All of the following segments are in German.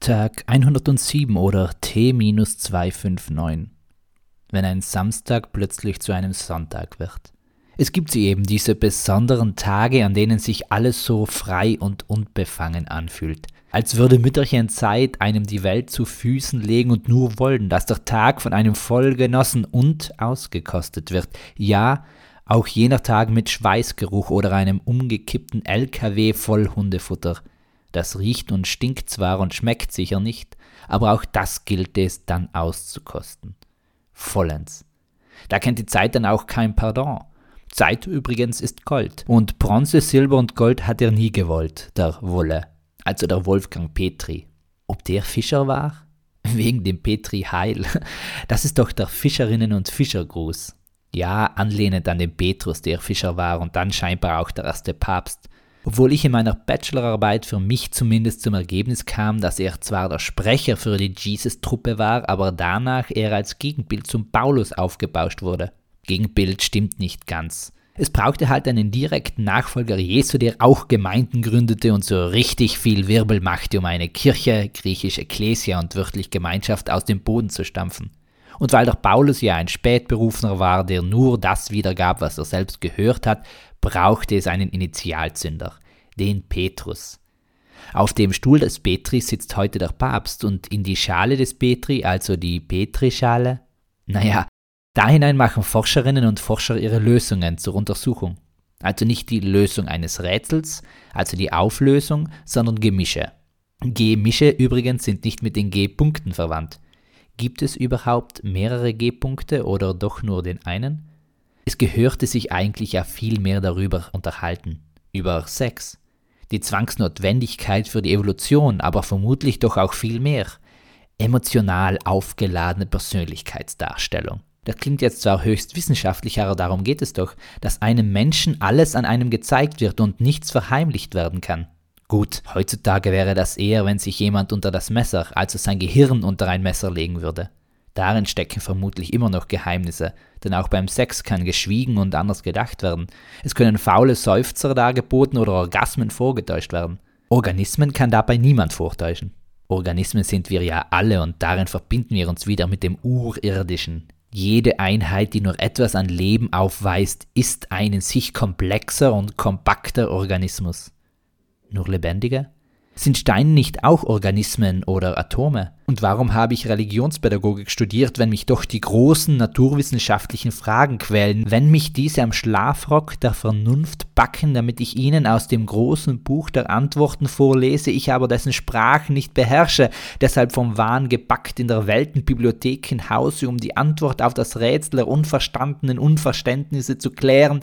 Tag 107 oder T-259, wenn ein Samstag plötzlich zu einem Sonntag wird. Es gibt sie eben, diese besonderen Tage, an denen sich alles so frei und unbefangen anfühlt. Als würde Mütterchen Zeit einem die Welt zu Füßen legen und nur wollen, dass der Tag von einem voll genossen und ausgekostet wird. Ja, auch jener Tag mit Schweißgeruch oder einem umgekippten LKW voll Hundefutter. Das riecht und stinkt zwar und schmeckt sicher nicht, aber auch das gilt es dann auszukosten. Vollends. Da kennt die Zeit dann auch kein Pardon. Zeit übrigens ist Gold. Und Bronze, Silber und Gold hat er nie gewollt, der Wolle. Also der Wolfgang Petri. Ob der Fischer war? Wegen dem Petri Heil. Das ist doch der Fischerinnen- und Fischergruß. Ja, anlehnend an den Petrus, der Fischer war und dann scheinbar auch der erste Papst. Obwohl ich in meiner Bachelorarbeit für mich zumindest zum Ergebnis kam, dass er zwar der Sprecher für die Jesus-Truppe war, aber danach er als Gegenbild zum Paulus aufgebauscht wurde. Gegenbild stimmt nicht ganz. Es brauchte halt einen direkten Nachfolger Jesu, der auch Gemeinden gründete und so richtig viel Wirbel machte, um eine Kirche, griechisch Ekklesia und wörtlich Gemeinschaft aus dem Boden zu stampfen. Und weil der Paulus ja ein Spätberufener war, der nur das wiedergab, was er selbst gehört hat, brauchte es einen Initialzünder, den Petrus. Auf dem Stuhl des Petri sitzt heute der Papst und in die Schale des Petri, also die Petrischale, naja, da hinein machen Forscherinnen und Forscher ihre Lösungen zur Untersuchung. Also nicht die Lösung eines Rätsels, also die Auflösung, sondern Gemische. Gemische übrigens sind nicht mit den G-Punkten verwandt. Gibt es überhaupt mehrere G-Punkte oder doch nur den einen? Es gehörte sich eigentlich ja viel mehr darüber unterhalten, über Sex, die Zwangsnotwendigkeit für die Evolution, aber vermutlich doch auch viel mehr. Emotional aufgeladene Persönlichkeitsdarstellung. Das klingt jetzt zwar höchst wissenschaftlich, aber darum geht es doch, dass einem Menschen alles an einem gezeigt wird und nichts verheimlicht werden kann. Gut, heutzutage wäre das eher, wenn sich jemand unter das Messer, also sein Gehirn unter ein Messer legen würde. Darin stecken vermutlich immer noch Geheimnisse, denn auch beim Sex kann geschwiegen und anders gedacht werden. Es können faule Seufzer dargeboten oder Orgasmen vorgetäuscht werden. Organismen kann dabei niemand vortäuschen. Organismen sind wir ja alle und darin verbinden wir uns wieder mit dem Urirdischen. Jede Einheit, die nur etwas an Leben aufweist, ist ein in sich komplexer und kompakter Organismus. Nur lebendige? Sind Steine nicht auch Organismen oder Atome? Und warum habe ich Religionspädagogik studiert, wenn mich doch die großen naturwissenschaftlichen Fragen quälen, wenn mich diese am Schlafrock der Vernunft backen, damit ich ihnen aus dem großen Buch der Antworten vorlese, ich aber dessen Sprache nicht beherrsche, deshalb vom Wahn gebackt in der Weltenbibliothek in Hause, um die Antwort auf das Rätsel der unverstandenen Unverständnisse zu klären?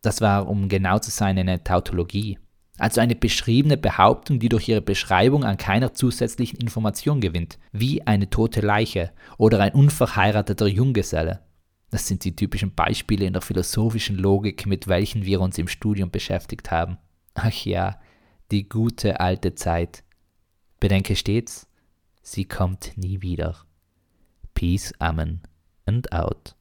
Das war, um genau zu sein, eine Tautologie also eine beschriebene Behauptung, die durch ihre Beschreibung an keiner zusätzlichen Information gewinnt, wie eine tote Leiche oder ein unverheirateter Junggeselle. Das sind die typischen Beispiele in der philosophischen Logik, mit welchen wir uns im Studium beschäftigt haben. Ach ja, die gute alte Zeit. Bedenke stets, sie kommt nie wieder. Peace, Amen and out.